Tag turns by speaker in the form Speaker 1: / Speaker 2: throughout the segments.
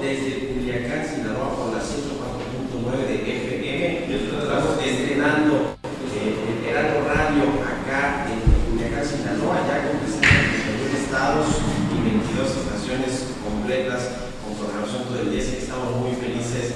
Speaker 1: Desde Culiacán, Sinaloa, por la 104.9 de FM. Estamos estrenando eh, el Radio acá en Culiacán, Sinaloa, ya con presencia en 31 estados y 22 estaciones completas con programación todo el día. Así estamos muy felices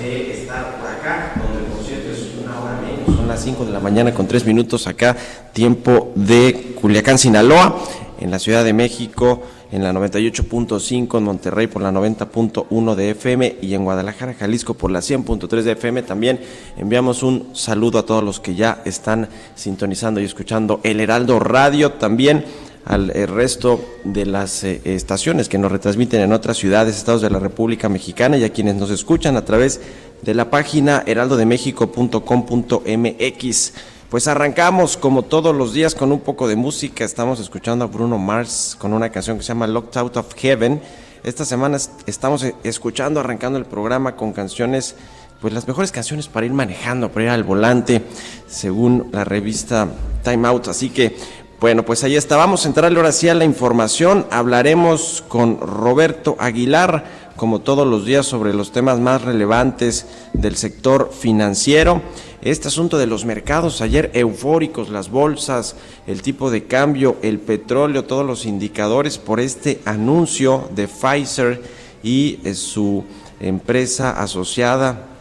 Speaker 1: de estar por acá, donde por cierto es una hora menos, son las 5 de la mañana con 3 minutos acá, tiempo de Culiacán, Sinaloa, en la Ciudad de México, en la 98.5, en Monterrey por la 90.1 de FM y en Guadalajara, Jalisco por la 100.3 de FM. También enviamos un saludo a todos los que ya están sintonizando y escuchando el Heraldo Radio, también al eh, resto de las eh, estaciones que nos retransmiten en otras ciudades, estados de la República Mexicana y a quienes nos escuchan a través de la página heraldodemexico.com.mx. Pues arrancamos como todos los días con un poco de música. Estamos escuchando a Bruno Mars con una canción que se llama Locked Out of Heaven. Esta semana est- estamos eh, escuchando, arrancando el programa con canciones, pues las mejores canciones para ir manejando, para ir al volante, según la revista Time Out. Así que bueno, pues ahí está. Vamos a entrarle ahora sí a la información. Hablaremos con Roberto Aguilar, como todos los días, sobre los temas más relevantes del sector financiero. Este asunto de los mercados, ayer eufóricos, las bolsas, el tipo de cambio, el petróleo, todos los indicadores por este anuncio de Pfizer y eh, su empresa asociada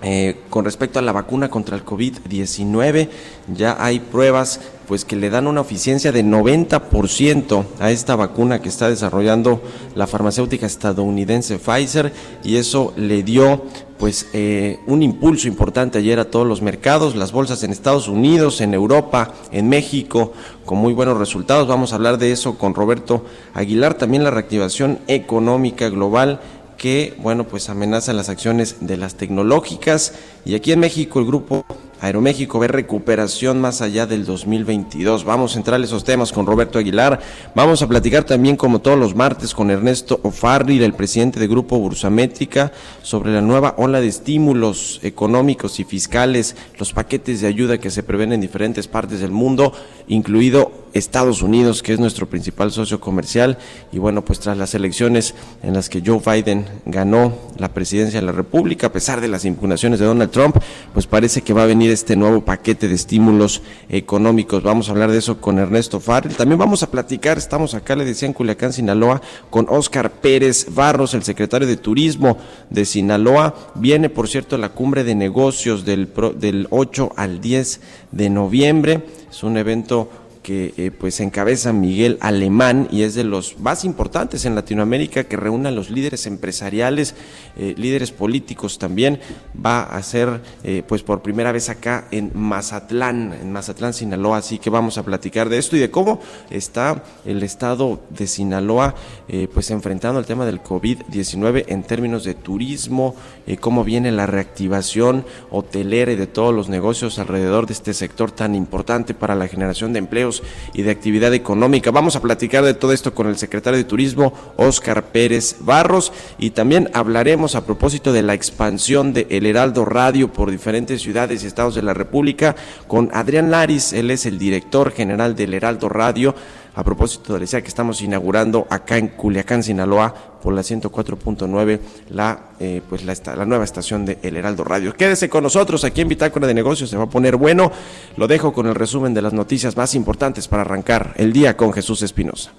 Speaker 1: eh, con respecto a la vacuna contra el COVID-19, ya hay pruebas pues que le dan una eficiencia de 90% a esta vacuna que está desarrollando la farmacéutica estadounidense Pfizer y eso le dio pues eh, un impulso importante ayer a todos los mercados, las bolsas en Estados Unidos, en Europa, en México, con muy buenos resultados. Vamos a hablar de eso con Roberto Aguilar, también la reactivación económica global que, bueno, pues amenazan las acciones de las tecnológicas. Y aquí en México el grupo Aeroméxico ve recuperación más allá del 2022. Vamos a entrar a esos temas con Roberto Aguilar. Vamos a platicar también, como todos los martes, con Ernesto Ofarril, el presidente del Grupo Bursamétrica, sobre la nueva ola de estímulos económicos y fiscales, los paquetes de ayuda que se prevén en diferentes partes del mundo, incluido Estados Unidos, que es nuestro principal socio comercial. Y bueno, pues tras las elecciones en las que Joe Biden ganó la presidencia de la República, a pesar de las impugnaciones de Donald Trump, pues parece que va a venir este nuevo paquete de estímulos económicos. Vamos a hablar de eso con Ernesto Farrell. También vamos a platicar, estamos acá, le decía en Culiacán, Sinaloa, con Oscar Pérez Barros, el secretario de Turismo de Sinaloa. Viene, por cierto, la cumbre de negocios del, del 8 al 10 de noviembre. Es un evento que eh, pues encabeza Miguel Alemán y es de los más importantes en Latinoamérica que reúne a los líderes empresariales, eh, líderes políticos también. Va a ser eh, pues por primera vez acá en Mazatlán, en Mazatlán, Sinaloa, así que vamos a platicar de esto y de cómo está el estado de Sinaloa pues enfrentando el tema del COVID-19 en términos de turismo, cómo viene la reactivación hotelera y de todos los negocios alrededor de este sector tan importante para la generación de empleos y de actividad económica. Vamos a platicar de todo esto con el secretario de Turismo, Oscar Pérez Barros, y también hablaremos a propósito de la expansión de El Heraldo Radio por diferentes ciudades y estados de la República con Adrián Laris, él es el director general del Heraldo Radio a propósito de la que estamos inaugurando acá en Culiacán, Sinaloa, por la 104.9, la, eh, pues la, la nueva estación de El Heraldo Radio. Quédese con nosotros aquí en Bitácora de Negocios, se va a poner bueno. Lo dejo con el resumen de las noticias más importantes para arrancar el día con Jesús Espinosa.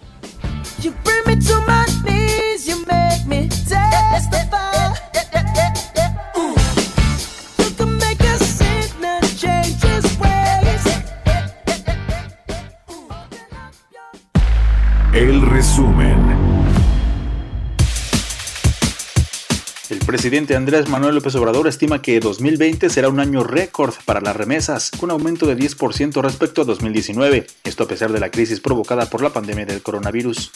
Speaker 2: El resumen.
Speaker 3: Presidente Andrés Manuel López Obrador estima que 2020 será un año récord para las remesas, con aumento de 10% respecto a 2019, esto a pesar de la crisis provocada por la pandemia del coronavirus.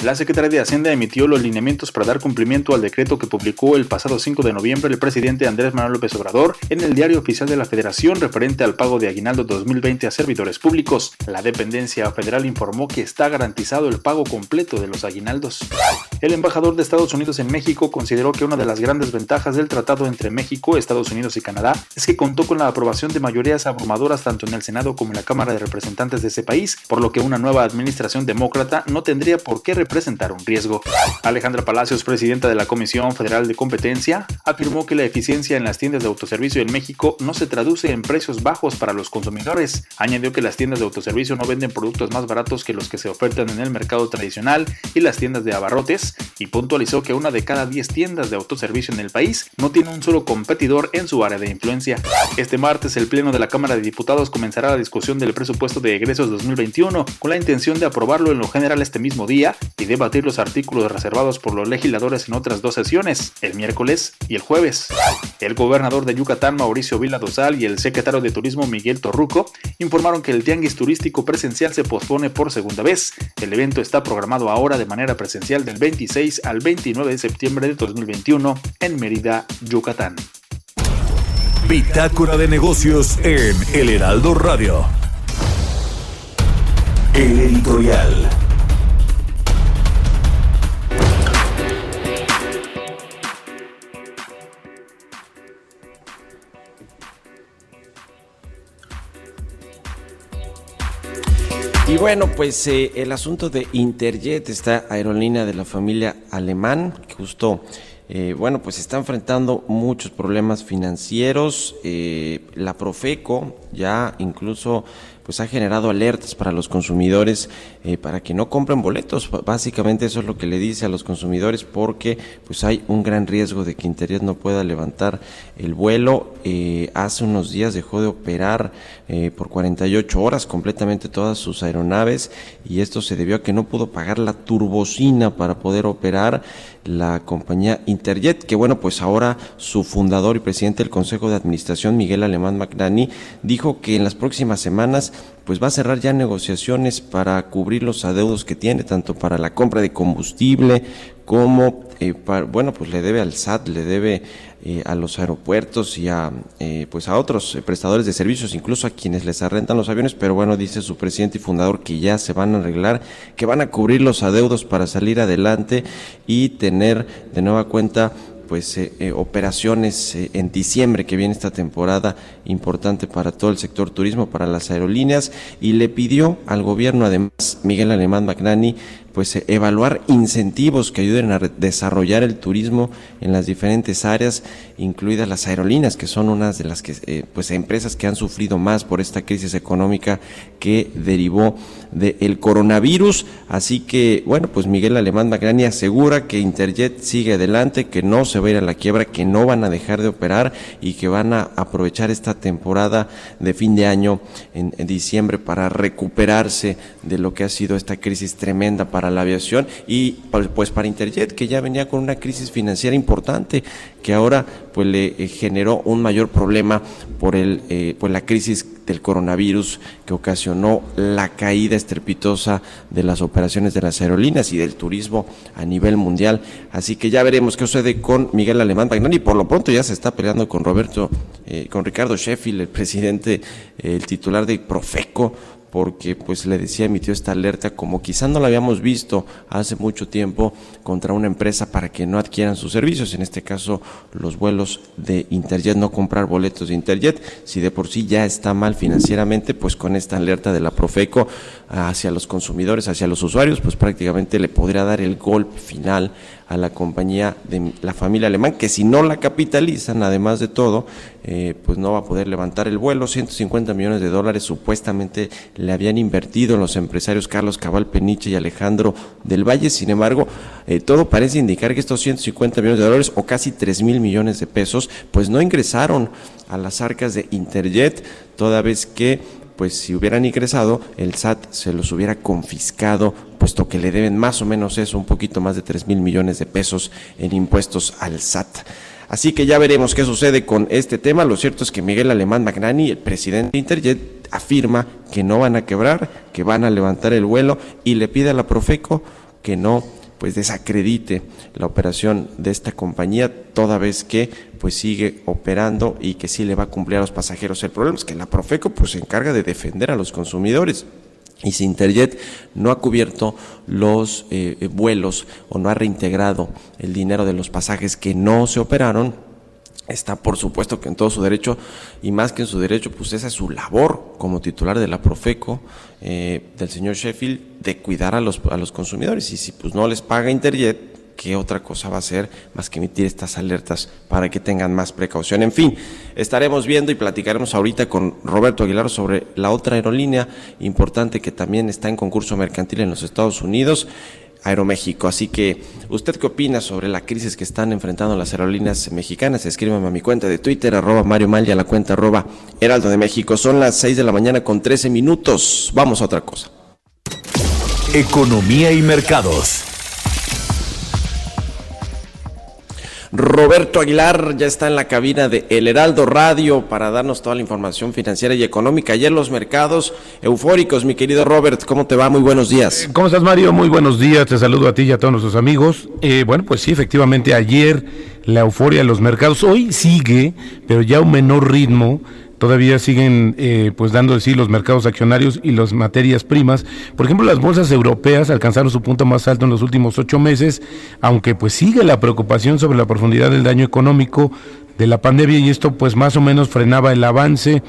Speaker 3: La Secretaría de Hacienda emitió los lineamientos para dar cumplimiento al decreto que publicó el pasado 5 de noviembre el presidente Andrés Manuel López Obrador en el Diario Oficial de la Federación referente al pago de aguinaldo 2020 a servidores públicos. La dependencia federal informó que está garantizado el pago completo de los aguinaldos. El embajador de Estados Unidos en México consideró que una de las grandes ventajas del tratado entre México, Estados Unidos y Canadá es que contó con la aprobación de mayorías abrumadoras tanto en el Senado como en la Cámara de Representantes de ese país, por lo que una nueva administración demócrata no tendría por qué representar un riesgo. Alejandra Palacios, presidenta de la Comisión Federal de Competencia, afirmó que la eficiencia en las tiendas de autoservicio en México no se traduce en precios bajos para los consumidores. Añadió que las tiendas de autoservicio no venden productos más baratos que los que se ofertan en el mercado tradicional y las tiendas de abarrotes, y puntualizó que una de cada 10 tiendas de autoservicio en el país no tiene un solo competidor en su área de influencia. Este martes el Pleno de la Cámara de Diputados comenzará la discusión del presupuesto de egresos 2021 con la intención de aprobarlo en lo general este mismo día y debatir los artículos reservados por los legisladores en otras dos sesiones, el miércoles y el jueves. El gobernador de Yucatán, Mauricio Vila Dosal, y el secretario de Turismo, Miguel Torruco, informaron que el tianguis turístico presencial se pospone por segunda vez. El evento está programado ahora de manera presencial del 26 al 29 de septiembre de 2021 en Mérida, Yucatán.
Speaker 2: Bitácora de negocios en El Heraldo Radio. El editorial.
Speaker 1: Y bueno, pues eh, el asunto de Interjet, esta aerolínea de la familia alemán, que justo, eh, bueno, pues está enfrentando muchos problemas financieros. eh, la Profeco ya incluso pues ha generado alertas para los consumidores eh, para que no compren boletos. Básicamente eso es lo que le dice a los consumidores porque pues hay un gran riesgo de que Interjet no pueda levantar el vuelo. Eh, hace unos días dejó de operar eh, por 48 horas completamente todas sus aeronaves y esto se debió a que no pudo pagar la turbocina para poder operar la compañía Interjet, que bueno, pues ahora su fundador y presidente del Consejo de Administración, Miguel Alemán Magnani, dijo que en las próximas semanas pues va a cerrar ya negociaciones para cubrir los adeudos que tiene, tanto para la compra de combustible como, eh, para- bueno, pues le debe al SAT, le debe eh, a los aeropuertos y a, eh, pues a otros eh, prestadores de servicios, incluso a quienes les arrendan los aviones, pero bueno, dice su presidente y fundador que ya se van a arreglar, que van a cubrir los adeudos para salir adelante y tener de nueva cuenta pues eh, eh, operaciones eh, en diciembre que viene esta temporada importante para todo el sector turismo, para las aerolíneas y le pidió al gobierno además Miguel Alemán Magnani pues eh, evaluar incentivos que ayuden a desarrollar el turismo en las diferentes áreas, incluidas las aerolíneas, que son unas de las que eh, pues empresas que han sufrido más por esta crisis económica que derivó del coronavirus. Así que, bueno, pues Miguel Alemán Magrani asegura que Interjet sigue adelante, que no se va a ir a la quiebra, que no van a dejar de operar y que van a aprovechar esta temporada de fin de año en, diciembre para recuperarse de lo que ha sido esta crisis tremenda la aviación y pues, pues para Interjet que ya venía con una crisis financiera importante que ahora pues le eh, generó un mayor problema por el eh, pues la crisis del coronavirus que ocasionó la caída estrepitosa de las operaciones de las aerolíneas y del turismo a nivel mundial. Así que ya veremos qué sucede con Miguel Alemán Magnani. Por lo pronto ya se está peleando con Roberto, eh, con Ricardo Sheffield, el presidente, el titular de Profeco, porque pues le decía, emitió esta alerta como quizá no la habíamos visto hace mucho tiempo contra una empresa para que no adquieran sus servicios, en este caso los vuelos de Interjet, no comprar boletos de Interjet, si de por sí ya está mal financieramente, pues con esta alerta de la Profeco hacia los consumidores, hacia los usuarios, pues prácticamente le podría dar el golpe final a la compañía de la familia alemán, que si no la capitalizan, además de todo, eh, pues no va a poder levantar el vuelo. 150 millones de dólares supuestamente le habían invertido los empresarios Carlos Cabal Peniche y Alejandro del Valle. Sin embargo, eh, todo parece indicar que estos 150 millones de dólares o casi 3 mil millones de pesos, pues no ingresaron a las arcas de Interjet, toda vez que pues si hubieran ingresado, el SAT se los hubiera confiscado, puesto que le deben más o menos eso, un poquito más de 3 mil millones de pesos en impuestos al SAT. Así que ya veremos qué sucede con este tema. Lo cierto es que Miguel Alemán Magnani, el presidente de Interjet, afirma que no van a quebrar, que van a levantar el vuelo y le pide a la Profeco que no pues desacredite la operación de esta compañía toda vez que pues sigue operando y que sí le va a cumplir a los pasajeros. El problema es que la Profeco pues se encarga de defender a los consumidores. Y si Interjet no ha cubierto los eh, vuelos o no ha reintegrado el dinero de los pasajes que no se operaron, está por supuesto que en todo su derecho y más que en su derecho, pues esa es su labor como titular de la Profeco, eh, del señor Sheffield, de cuidar a los, a los consumidores. Y si pues no les paga Interjet, ¿qué otra cosa va a hacer más que emitir estas alertas para que tengan más precaución? En fin, estaremos viendo y platicaremos ahorita con Roberto Aguilar sobre la otra aerolínea importante que también está en concurso mercantil en los Estados Unidos. Aeroméxico. Así que, ¿usted qué opina sobre la crisis que están enfrentando las aerolíneas mexicanas? Escríbame a mi cuenta de Twitter, arroba Mario Mal y a la cuenta arroba Heraldo de México. Son las 6 de la mañana con 13 minutos. Vamos a otra cosa.
Speaker 2: Economía y mercados.
Speaker 1: Roberto Aguilar ya está en la cabina de El Heraldo Radio para darnos toda la información financiera y económica. Ayer los mercados eufóricos, mi querido Robert, ¿cómo te va? Muy buenos días.
Speaker 4: ¿Cómo estás, Mario? Muy buenos días. Te saludo a ti y a todos nuestros amigos. Eh, bueno, pues sí, efectivamente, ayer la euforia de los mercados. Hoy sigue, pero ya a un menor ritmo. Todavía siguen eh, pues dando de sí los mercados accionarios y las materias primas. Por ejemplo, las bolsas europeas alcanzaron su punto más alto en los últimos ocho meses, aunque pues sigue la preocupación sobre la profundidad del daño económico de la pandemia y esto pues más o menos frenaba el avance.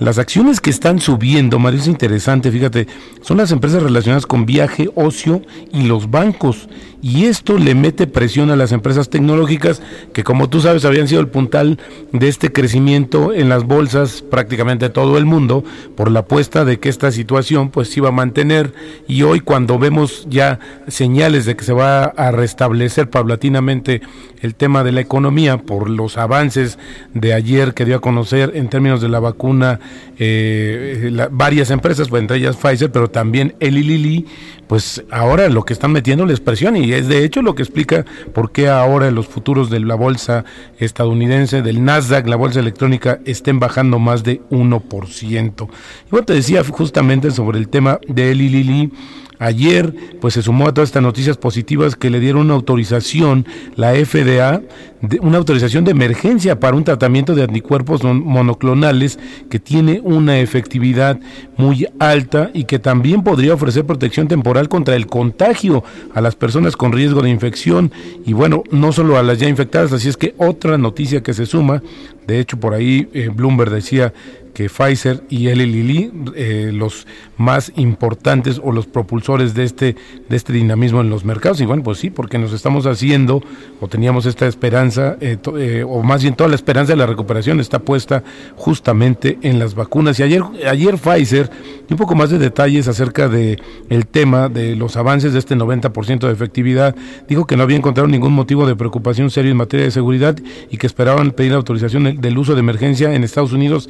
Speaker 4: Las acciones que están subiendo, Mario, es interesante, fíjate, son las empresas relacionadas con viaje, ocio y los bancos. Y esto le mete presión a las empresas tecnológicas que, como tú sabes, habían sido el puntal de este crecimiento en las bolsas prácticamente todo el mundo por la apuesta de que esta situación pues se iba a mantener. Y hoy cuando vemos ya señales de que se va a restablecer paulatinamente el tema de la economía por los avances de ayer que dio a conocer en términos de la vacuna eh, la- varias empresas, pues, entre ellas Pfizer, pero también Eli Lilly, pues ahora lo que están metiendo es presión y es de hecho lo que explica por qué ahora los futuros de la bolsa estadounidense, del Nasdaq, la bolsa electrónica, estén bajando más de 1%. Y te decía justamente sobre el tema de Eli Lilly. Ayer, pues se sumó a todas estas noticias positivas que le dieron una autorización, la FDA, una autorización de emergencia para un tratamiento de anticuerpos mon- monoclonales que tiene una efectividad muy alta y que también podría ofrecer protección temporal contra el contagio a las personas con riesgo de infección. Y bueno, no solo a las ya infectadas, así es que otra noticia que se suma, de hecho por ahí eh, Bloomberg decía que Pfizer y Eli Lilly, eh, los más importantes o los propulsores de este, de este dinamismo en los mercados. Y bueno, pues sí, porque nos estamos haciendo o teníamos esta esperanza, eh, eh, o más bien toda la esperanza de la recuperación está puesta justamente en las vacunas. Y ayer, ayer Pfizer, un poco más de detalles acerca de el tema de los avances de este 90% de efectividad, dijo que no había encontrado ningún motivo de preocupación serio en materia de seguridad y que esperaban pedir autorización del uso de emergencia en Estados Unidos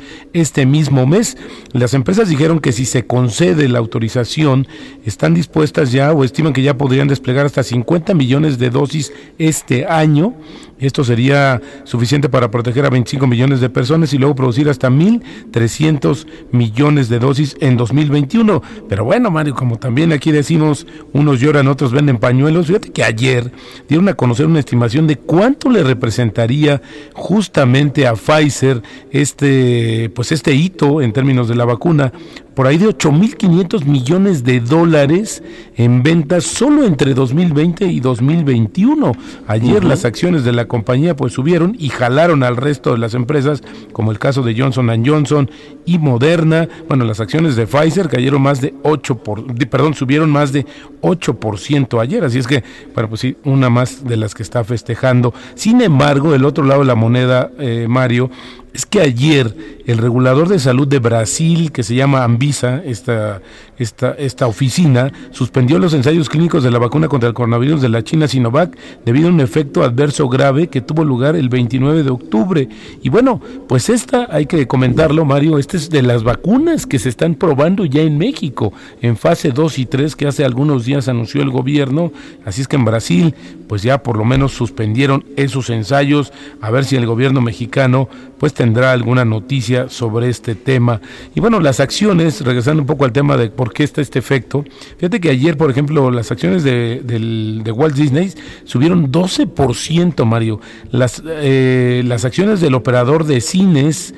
Speaker 4: este mismo mes. Las empresas dijeron que si se concede la autorización, están dispuestas ya o estiman que ya podrían desplegar hasta 50 millones de dosis este año. Esto sería suficiente para proteger a 25 millones de personas y luego producir hasta 1.300 millones de dosis en 2021. Pero bueno, Mario, como también aquí decimos, unos lloran, otros venden pañuelos. Fíjate que ayer dieron a conocer una estimación de cuánto le representaría justamente a Pfizer este, pues este hito en términos de la vacuna por ahí de 8.500 millones de dólares en ventas solo entre 2020 y 2021. Ayer las acciones de la compañía pues subieron y jalaron al resto de las empresas, como el caso de Johnson Johnson y Moderna. Bueno, las acciones de Pfizer cayeron más de 8 por, de- perdón, subieron más de 8% ayer, así es que, bueno, pues sí, una más de las que está festejando. Sin embargo, del otro lado de la moneda, eh, Mario, es que ayer el regulador de salud de Brasil, que se llama Anvisa, esta, esta, esta oficina, suspendió los ensayos clínicos de la vacuna contra el coronavirus de la China Sinovac debido a un efecto adverso grave que tuvo lugar el 29 de octubre. Y bueno, pues esta, hay que comentarlo, Mario, esta es de las vacunas que se están probando ya en México, en fase 2 y 3, que hace algunos días anunció el gobierno. Así es que en Brasil, pues ya por lo menos suspendieron esos ensayos, a ver si el gobierno mexicano pues tendrá alguna noticia sobre este tema. Y bueno, las acciones, regresando un poco al tema de por qué está este efecto, fíjate que ayer, por ejemplo, las acciones de, de Walt Disney subieron 12%, Mario. Las, eh, las acciones del operador de cines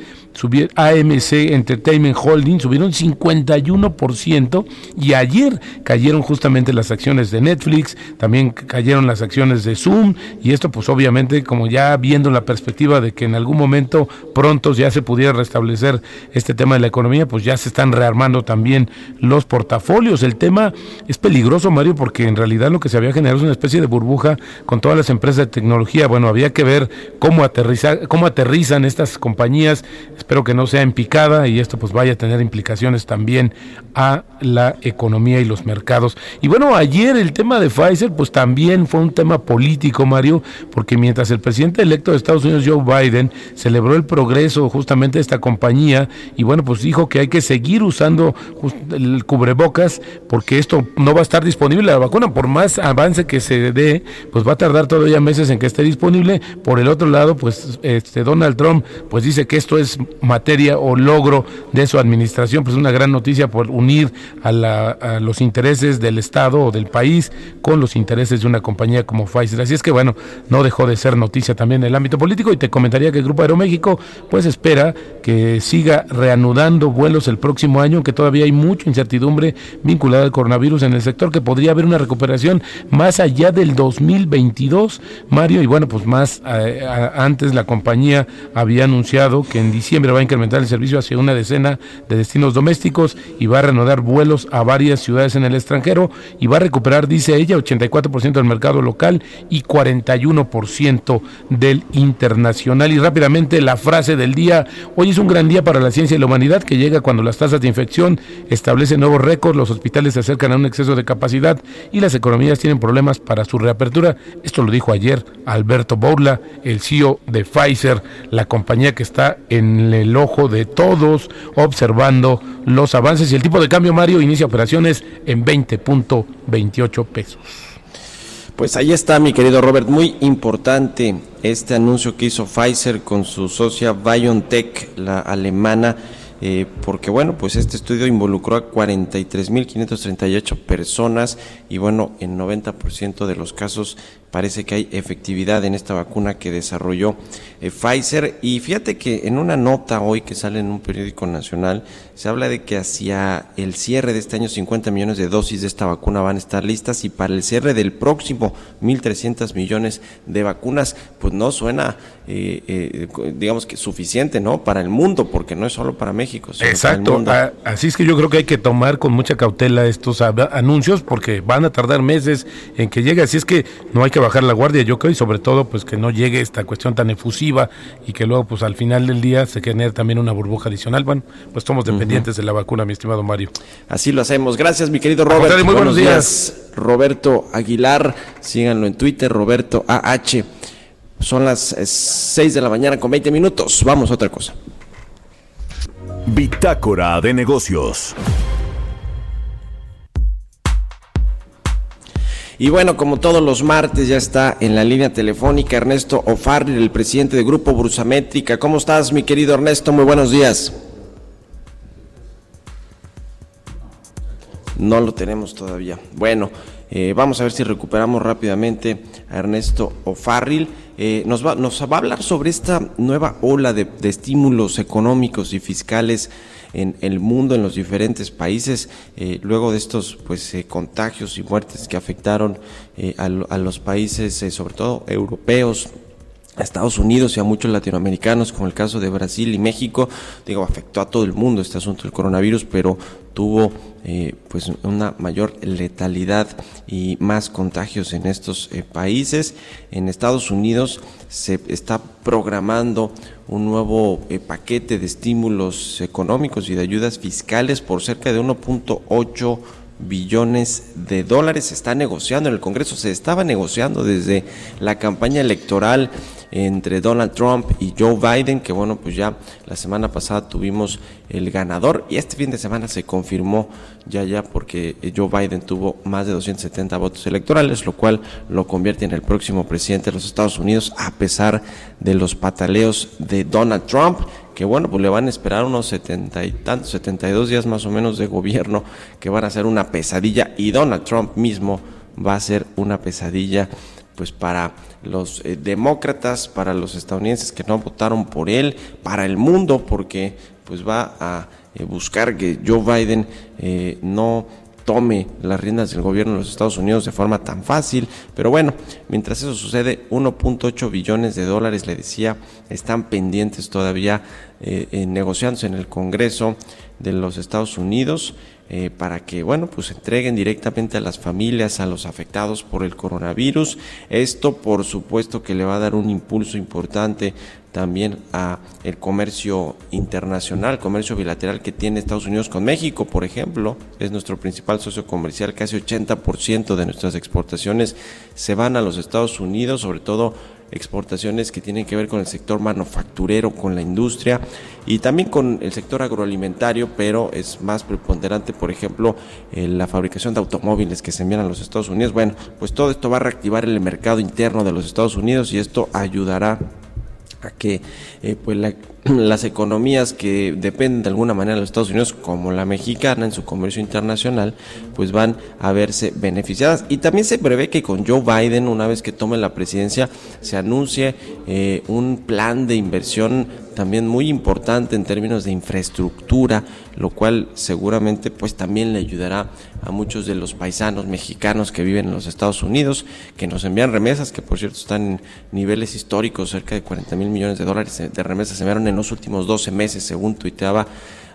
Speaker 4: AMC Entertainment Holding subieron 51% y ayer cayeron justamente las acciones de Netflix, también cayeron las acciones de Zoom y esto pues obviamente como ya viendo la perspectiva de que en algún momento pronto ya se pudiera restablecer este tema de la economía, pues ya se están rearmando también los portafolios. El tema es peligroso, Mario, porque en realidad lo que se había generado es una especie de burbuja con todas las empresas de tecnología. Bueno, había que ver cómo aterrizar, cómo aterrizan estas compañías. Espero que no sea en picada y esto pues vaya a tener implicaciones también a la economía y los mercados. Y bueno, ayer el tema de Pfizer pues también fue un tema político, Mario, porque mientras el presidente electo de Estados Unidos, Joe Biden, celebró el progreso justamente de esta compañía y bueno, pues dijo que hay que seguir usando el cubrebocas porque esto no va a estar disponible la vacuna, por más avance que se dé, pues va a tardar todavía meses en que esté disponible. Por el otro lado, pues este Donald Trump pues dice que esto es materia o logro de su administración, pues una gran noticia por unir a, la- los intereses del Estado o del país con los intereses de una compañía como Pfizer. Así es que bueno, no dejó de ser noticia también en el ámbito político y te comentaría que el Grupo Aeroméxico pues espera que siga reanudando vuelos el próximo año, aunque todavía hay mucha incertidumbre vinculada al coronavirus en el sector, que podría haber una recuperación más allá del 2022, Mario, y bueno, pues más eh, antes la compañía había anunciado que en diciembre va a incrementar el servicio hacia una decena de destinos domésticos y va a reanudar vuelos a varias ciudades en el extranjero y va a recuperar, dice ella, 84% del mercado local y 41% del internacional. Y rápidamente la frase del día, hoy es un gran día para la ciencia y la humanidad que llega cuando las tasas de infección establecen nuevos récords, los hospitales se acercan a un exceso de capacidad y las economías tienen problemas para su reapertura. Esto lo dijo ayer Alberto Bourla, el CEO de Pfizer, la compañía que está en el ojo de todos observando los avances y el tipo de cambio Mario inicia operaciones en 20.28 pesos.
Speaker 1: Pues ahí está, mi querido Robert, muy importante este anuncio que hizo Pfizer con su socia BioNTech, la alemana, eh, porque bueno, pues este estudio involucró a 43.538 personas y bueno, en 90% de los casos parece que hay efectividad en esta vacuna que desarrolló eh, Pfizer. Y fíjate que en una nota hoy que sale en un periódico nacional, se habla de que hacia el cierre de este año 50 millones de dosis de esta vacuna van a estar listas y para el cierre del próximo 1.300 millones de vacunas, pues no suena, eh, eh, digamos que suficiente, ¿no? Para el mundo, porque no es solo para México. sino para el
Speaker 4: Exacto,
Speaker 1: mundo.
Speaker 4: a- así es que yo creo que hay que tomar con mucha cautela estos anuncios porque van a tardar meses en que llegue, así es que no hay que bajar la guardia, yo creo, y sobre todo pues que no llegue esta cuestión tan efusiva y que luego pues al final del día se genere también una burbuja adicional. Bueno, pues somos dependientes de la vacuna, mi estimado Mario.
Speaker 1: Así lo hacemos. Gracias, mi querido
Speaker 4: contrario,
Speaker 1: Robert.
Speaker 4: muy buenos días.
Speaker 1: Roberto Aguilar, síganlo en Twitter, Roberto AH. Son las 6 de la mañana con 20 minutos. Vamos a otra cosa.
Speaker 2: Bitácora de negocios.
Speaker 1: Y bueno, como todos los martes, ya está en la línea telefónica Ernesto Ofarri, el presidente del Grupo Brusamétrica. ¿Cómo estás, mi querido Ernesto? Muy buenos días. No lo tenemos todavía. Bueno, Eh, vamos a ver si recuperamos rápidamente a Ernesto O'Farrill. Eh, nos, va, a hablar sobre esta nueva ola de, estímulos económicos y fiscales en el mundo, en los diferentes países, eh, luego de estos pues eh, contagios y muertes que afectaron a, lo- a los países, sobre todo europeos, a Estados Unidos y a muchos latinoamericanos, como el caso de Brasil y México, digo, afectó a todo el mundo este asunto del coronavirus, pero tuvo eh, pues una mayor letalidad y más contagios en estos eh, países. En Estados Unidos se está programando un nuevo eh, paquete de estímulos económicos y de ayudas fiscales por cerca de 1.8 billones de dólares. Se está negociando en el Congreso, se estaba negociando desde la campaña electoral entre Donald Trump y Joe Biden, que bueno, pues ya la semana pasada tuvimos el ganador y este fin de semana se confirmó ya ya porque Joe Biden tuvo más de 270 votos electorales, lo cual lo convierte en el próximo presidente de los Estados Unidos a pesar de los pataleos de Donald Trump que bueno, pues le van a esperar unos setenta y tantos, 72 días más o menos de gobierno que van a ser una pesadilla y Donald Trump mismo va a ser una pesadilla pues para los eh, demócratas, para los estadounidenses que no votaron por él, para el mundo porque pues va a eh, buscar que Joe Biden eh, no tome las riendas del gobierno de los Estados Unidos de forma tan fácil. Pero bueno, mientras eso sucede, 1.8 billones de dólares, le decía, están pendientes todavía eh, negociándose en el Congreso de los Estados Unidos. Eh, para que, bueno, pues entreguen directamente a las familias, a los afectados por el coronavirus. Esto, por supuesto, que le va a dar un impulso importante también a el comercio internacional, comercio bilateral que tiene Estados Unidos con México, por ejemplo, es nuestro principal socio comercial, casi 80% de nuestras exportaciones se van a los Estados Unidos, sobre todo exportaciones que tienen que ver con el sector manufacturero, con la industria y también con el sector agroalimentario, pero es más preponderante, por ejemplo, eh, la fabricación de automóviles que se envían a los Estados Unidos. Bueno, pues todo esto va a reactivar el mercado interno de los Estados Unidos y esto ayudará a que eh, pues la- las economías que dependen de alguna manera de los Estados Unidos, como la mexicana en su comercio internacional, pues van a verse beneficiadas. Y también se prevé que con Joe Biden, una vez que tome la presidencia, se anuncie eh, un plan de inversión también muy importante en términos de infraestructura, lo cual seguramente pues también le ayudará a muchos de los paisanos mexicanos que viven en los Estados Unidos, que nos envían remesas, que por cierto están en niveles históricos, cerca de 40 mil millones de dólares de remesas se enviaron en los últimos 12 meses, según tuiteaba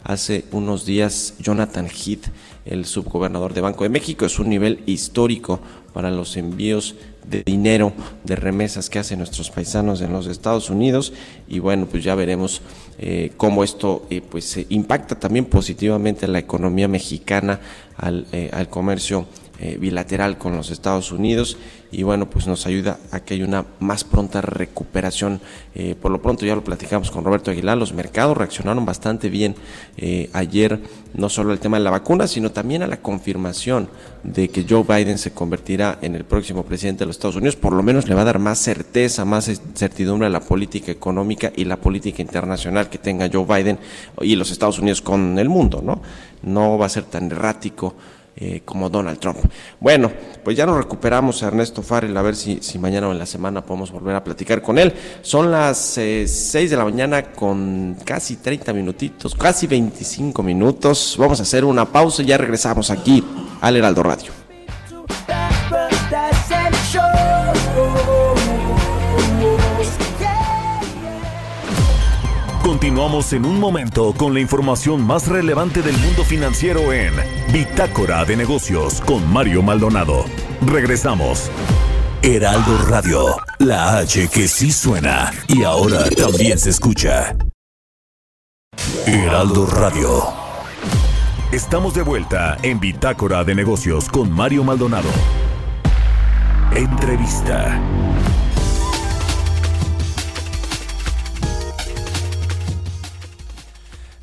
Speaker 1: hace unos días Jonathan Heath, el subgobernador de Banco de México. Es un nivel histórico para los envíos de dinero, de remesas que hacen nuestros paisanos en los Estados Unidos. Y bueno, pues ya veremos eh, cómo esto eh, pues impacta también positivamente a la economía mexicana, al, eh, al comercio eh, bilateral con los Estados Unidos y bueno pues nos ayuda a que haya una más pronta recuperación. Eh, por lo pronto ya lo platicamos con Roberto Aguilar los mercados reaccionaron bastante bien eh, ayer no solo al tema de la vacuna sino también a la confirmación de que Joe Biden se convertirá en el próximo presidente de los Estados Unidos. Por lo menos le va a dar más certeza más certidumbre a la política económica y la política internacional que tenga Joe Biden y los Estados Unidos con el mundo no no va a ser tan errático eh, como Donald Trump. Bueno, pues ya nos recuperamos a Ernesto Farrell, a ver si, si mañana o en la semana podemos volver a platicar con él. Son las eh, 6 de la mañana con casi 30 minutitos, casi 25 minutos. Vamos a hacer una pausa y ya regresamos aquí al Heraldo Radio.
Speaker 2: Continuamos en un momento con la información más relevante del mundo financiero en Bitácora de Negocios con Mario Maldonado. Regresamos. Heraldo Radio, la H que sí suena y ahora también se escucha. Heraldo Radio. Estamos de vuelta en Bitácora de Negocios con Mario Maldonado. Entrevista.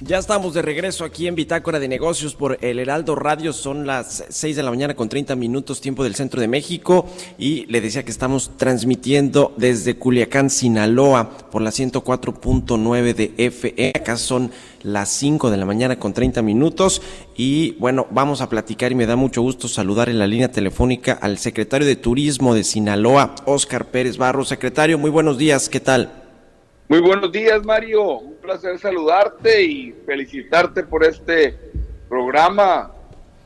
Speaker 1: Ya estamos de regreso aquí en Bitácora de Negocios por el Heraldo Radio. Son las 6 de la mañana con 30 minutos tiempo del centro de México y le decía que estamos transmitiendo desde Culiacán, Sinaloa por la 104.9 de FM. Acá son las 5 de la mañana con 30 minutos y bueno, vamos a platicar y me da mucho gusto saludar en la línea telefónica al secretario de Turismo de Sinaloa, Oscar Pérez Barro. Secretario, muy buenos días, ¿qué tal?
Speaker 5: Muy buenos días, Mario. Placer saludarte y felicitarte por este programa.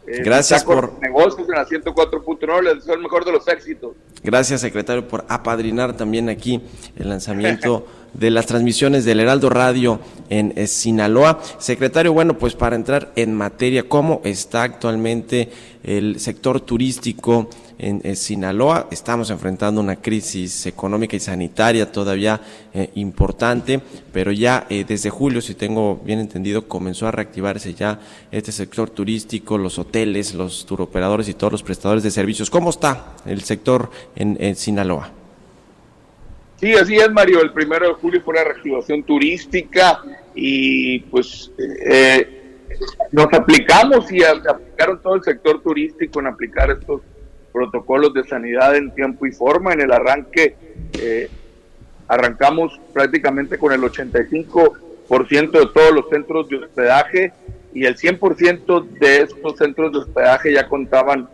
Speaker 5: eh,
Speaker 1: Gracias por-
Speaker 5: Negocios en la 104.9. Les deseo el mejor de los éxitos.
Speaker 1: Gracias, secretario, por apadrinar también aquí el lanzamiento de las transmisiones del Heraldo Radio en eh, Sinaloa. Secretario, bueno, pues para entrar en materia, ¿cómo está actualmente el sector turístico en, eh, Sinaloa? Estamos enfrentando una crisis económica y sanitaria todavía eh, importante, pero ya eh, desde julio, si tengo bien entendido, comenzó a reactivarse ya este sector turístico, los hoteles, los turoperadores y todos los prestadores de servicios. ¿Cómo está el sector en, en Sinaloa?
Speaker 5: Sí, así es, Mario. El primero de julio fue la reactivación turística y pues eh, nos aplicamos y aplicaron todo el sector turístico en aplicar estos protocolos de sanidad en tiempo y forma. En el arranque eh, arrancamos prácticamente con el 85% de todos los centros de hospedaje y el 100% de estos centros de hospedaje ya contaban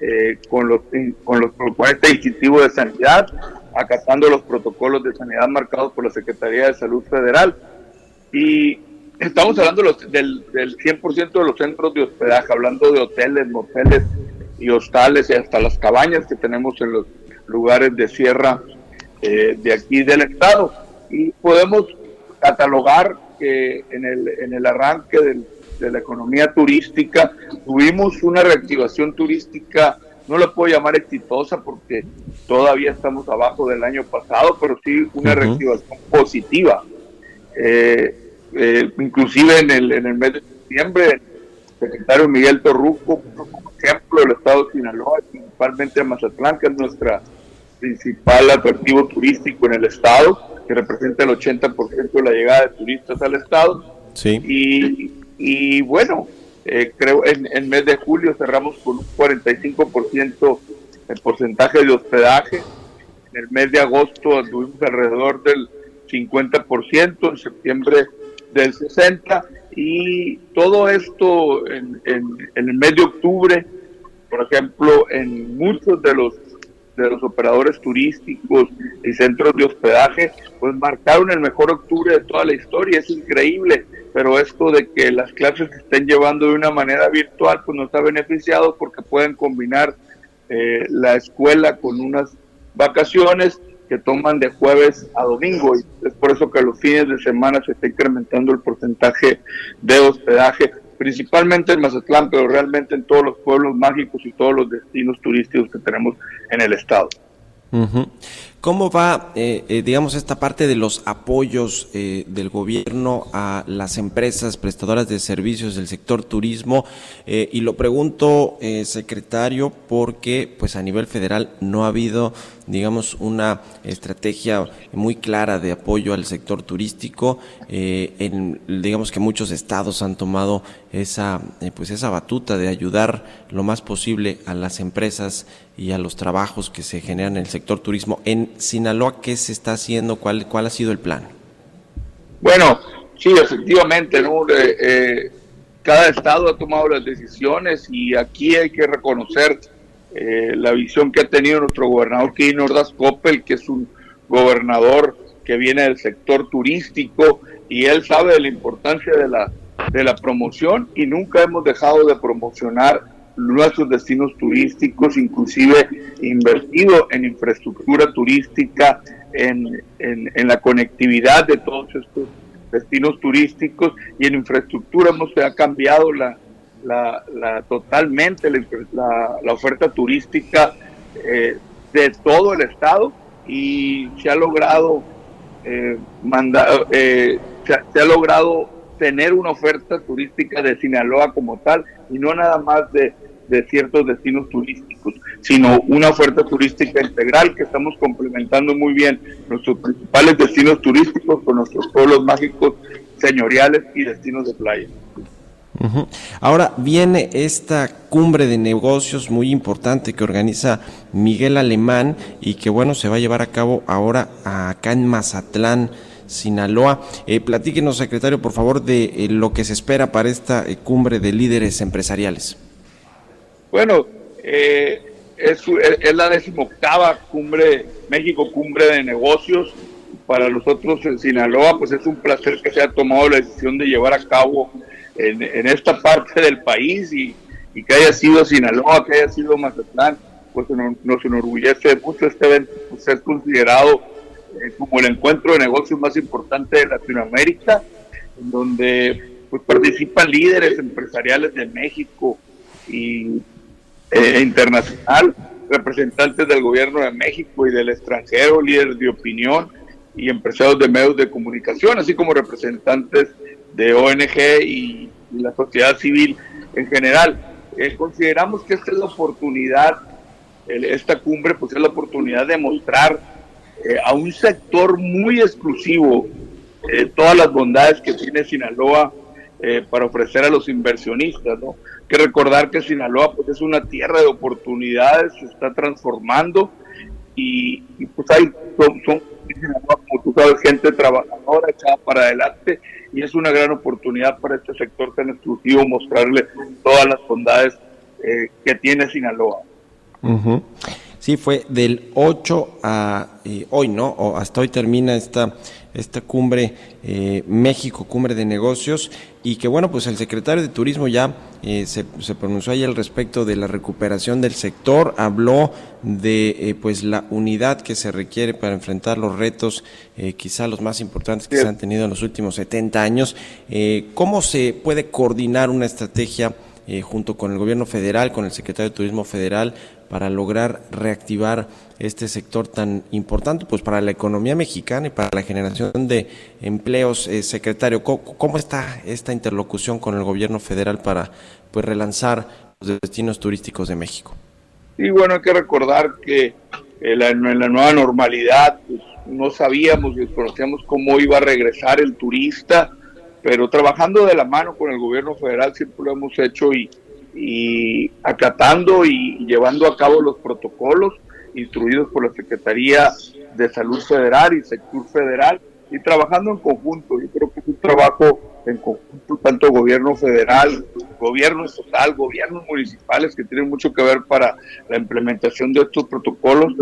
Speaker 5: eh, con los con los con este distintivo de sanidad, acatando los protocolos de sanidad marcados por la Secretaría de Salud Federal. Y estamos hablando los- del, del 100% de los centros de hospedaje, hablando de hoteles, moteles y hostales y hasta las cabañas que tenemos en los lugares de sierra eh, de aquí del estado. Y podemos catalogar que en el, en el arranque del- de la economía turística tuvimos una reactivación turística, no la puedo llamar exitosa porque todavía estamos abajo del año pasado, pero sí una
Speaker 1: Ujú.
Speaker 5: reactivación positiva. Eh, eh, inclusive en el, en el mes de septiembre, secretario Miguel Torruco, como ejemplo el estado de Sinaloa, principalmente Mazatlán, que es nuestra principal atractivo turístico en el estado, que representa el 80% de la llegada de turistas al estado.
Speaker 1: Sí.
Speaker 5: Y, y bueno, eh, creo en el mes de julio cerramos con un 45% el porcentaje de hospedaje. En el mes de agosto anduvimos alrededor del 50%, en septiembre del 60%, y todo esto en, en- en el mes de octubre, por ejemplo, en muchos de los de los operadores turísticos y centros de hospedaje, pues marcaron el mejor octubre de toda la historia, es increíble, pero esto de que las clases se estén llevando de una manera virtual, pues nos ha beneficiado porque pueden combinar eh, la escuela con unas vacaciones que toman de jueves a domingo y es por eso que los fines de semana se está incrementando el porcentaje de hospedaje, principalmente en Mazatlán, pero realmente en todos los pueblos mágicos y todos los destinos turísticos que tenemos en el estado.
Speaker 1: ¿Cómo va, eh, eh, digamos, esta parte de los apoyos eh, del gobierno a las empresas prestadoras de servicios del sector turismo? Eh, y lo pregunto, secretario, porque pues a nivel federal no ha habido, digamos, una estrategia muy clara de apoyo al sector turístico. Eh, en, digamos que muchos estados han tomado esa, eh, pues esa batuta de ayudar lo más posible a las empresas y a los trabajos que se generan en el sector turismo. En Sinaloa, ¿qué se está haciendo? ¿Cuál, cuál ha sido el plan?
Speaker 5: Bueno, sí, efectivamente, ¿no? Eh, cada estado ha tomado las decisiones y aquí hay que reconocer eh, la visión que ha tenido nuestro gobernador Kevin Ordaz Coppel, que es un gobernador que viene del sector turístico y él sabe de la importancia de la, de la promoción y nunca hemos dejado de promocionar nuestros destinos turísticos, inclusive invertido en infraestructura turística, en, en, en la conectividad de todos estos destinos turísticos y en infraestructura. Hemos ha cambiado la, la, la totalmente la, la, oferta turística eh, de todo el estado y se ha logrado eh, eh, se, se ha logrado tener una oferta turística de Sinaloa como tal y no nada más de, de ciertos destinos turísticos, sino una oferta turística integral que estamos complementando muy bien nuestros principales destinos turísticos con nuestros pueblos mágicos señoriales y destinos de playa.
Speaker 1: Ahora viene esta cumbre de negocios muy importante que organiza Miguel Alemán y que bueno se va a llevar a cabo ahora acá en Mazatlán, Sinaloa. Eh, platíquenos, secretario, por favor, de eh, lo que se espera para esta eh, cumbre de líderes empresariales.
Speaker 5: Bueno, eh, es- es la decimoctava cumbre, México Cumbre de Negocios. Para nosotros en Sinaloa, pues es un placer que se haya tomado la decisión de llevar a cabo en, esta parte del país y, que haya sido Sinaloa, que haya sido Mazatlán, pues nos, enorgullece mucho este evento, pues es considerado eh, como el encuentro de negocios más importante de Latinoamérica, en donde pues participan líderes empresariales de México y eh, internacional, representantes del gobierno de México y del extranjero, líderes de opinión y empresarios de medios de comunicación, así como representantes de ONG y, la sociedad civil en general. Eh, consideramos que esta es la oportunidad, esta cumbre, pues es la oportunidad de mostrar eh, a un sector muy exclusivo eh, todas las bondades que tiene Sinaloa para ofrecer a los inversionistas, ¿no? Que recordar que Sinaloa pues es una tierra de oportunidades, se está transformando y, pues hay, como tú sabes, gente trabajadora echada para adelante y es una gran oportunidad para este sector tan exclusivo mostrarle todas las bondades eh, que tiene Sinaloa.
Speaker 1: Sí, fue del 8 a eh, hoy, ¿no? O hasta hoy termina esta, esta cumbre eh, México, cumbre de negocios, y que bueno, pues el secretario de Turismo ya eh, se, se pronunció ahí al respecto de la recuperación del sector, habló de eh, pues la unidad que se requiere para enfrentar los retos, quizá los más importantes que se han tenido en los últimos 70 años. ¿Cómo se puede coordinar una estrategia? junto con el gobierno federal, con el secretario de Turismo federal, para lograr reactivar este sector tan importante pues para la economía mexicana y para la generación de empleos. Eh, secretario, ¿cómo, está esta interlocución con el gobierno federal para pues relanzar los destinos turísticos de México?
Speaker 5: Y bueno, hay que recordar que en la, en la nueva normalidad pues, no sabíamos, desconocíamos cómo iba a regresar el turista, pero trabajando de la mano con el gobierno federal siempre lo hemos hecho y, y acatando y, y llevando a cabo los protocolos instruidos por la Secretaría de Salud Federal y Sector Federal y trabajando en conjunto. Yo creo que es un trabajo en conjunto, tanto gobierno federal, gobierno estatal, gobiernos municipales que tienen mucho que ver para la implementación de estos protocolos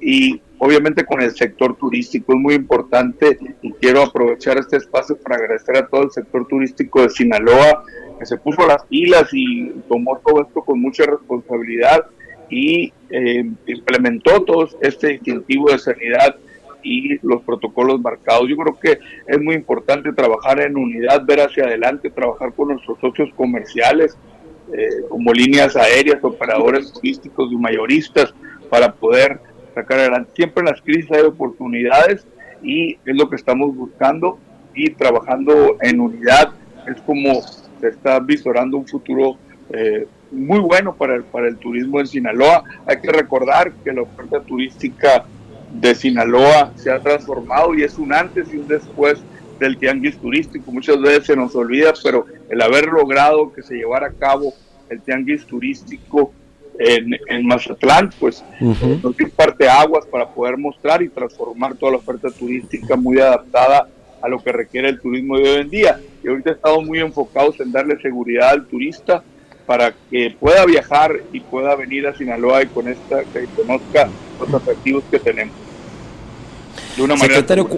Speaker 5: y obviamente con el sector turístico es muy importante y quiero aprovechar este espacio para agradecer a todo el sector turístico de Sinaloa que se puso las pilas y tomó todo esto con mucha responsabilidad y eh, implementó todo este distintivo de sanidad y los protocolos marcados. Yo creo que es muy importante trabajar en unidad, ver hacia adelante, trabajar con nuestros socios comerciales, eh, como líneas aéreas, operadores turísticos y mayoristas, para poder sacar adelante. Siempre en las crisis hay oportunidades y es lo que estamos buscando y trabajando en unidad es como se está visorando un futuro eh, muy bueno para el, para el turismo en Sinaloa. Hay que recordar que la oferta turística de Sinaloa se ha transformado y es un antes y un después del tianguis turístico. Muchas veces se nos olvida, pero el haber logrado que se llevara a cabo el tianguis turístico en, en Mazatlán, pues
Speaker 1: Ujú.
Speaker 5: nos dio parte aguas para poder mostrar y transformar toda la oferta turística muy adaptada a lo que requiere el turismo de hoy en día. Y ahorita estamos muy enfocados en darle seguridad al turista para que pueda viajar y pueda venir a Sinaloa y con esta que conozca los atractivos que tenemos. De una manera
Speaker 1: Secretario,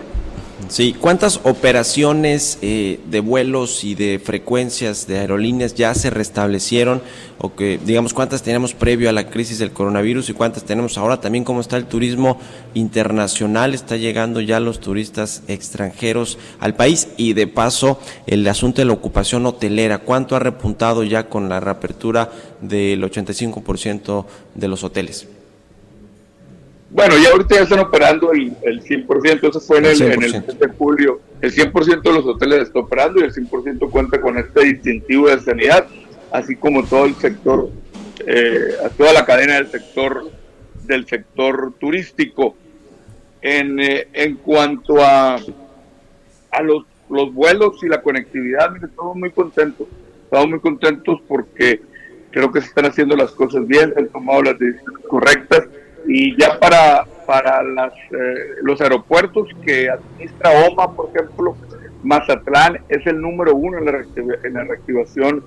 Speaker 1: sí, ¿cuántas operaciones eh, de vuelos y de frecuencias de aerolíneas ya se restablecieron? O que, digamos, cuántas teníamos previo a la crisis del coronavirus y cuántas tenemos ahora? También, ¿cómo está el turismo internacional? ¿Está llegando ya los turistas extranjeros al país? Y de paso, el asunto de la ocupación hotelera, ¿cuánto ha repuntado ya con la reapertura del 85% de los hoteles?
Speaker 5: Bueno, ya ahorita ya están operando el, el 100%, eso fue en el, en el
Speaker 1: 100%.
Speaker 5: mes de julio. El 100% de los hoteles está operando y el 100% cuenta con este distintivo de sanidad, así como todo el sector, eh, toda la cadena del sector del sector turístico. En, eh, en cuanto a, a los los vuelos y la conectividad, mire, estamos muy contentos, estamos muy contentos porque creo que se están haciendo las cosas bien, se han tomado las decisiones correctas y ya para, para las, eh, los aeropuertos que administra OMA, por ejemplo, Mazatlán es el número uno en la, reactiva- en la reactivación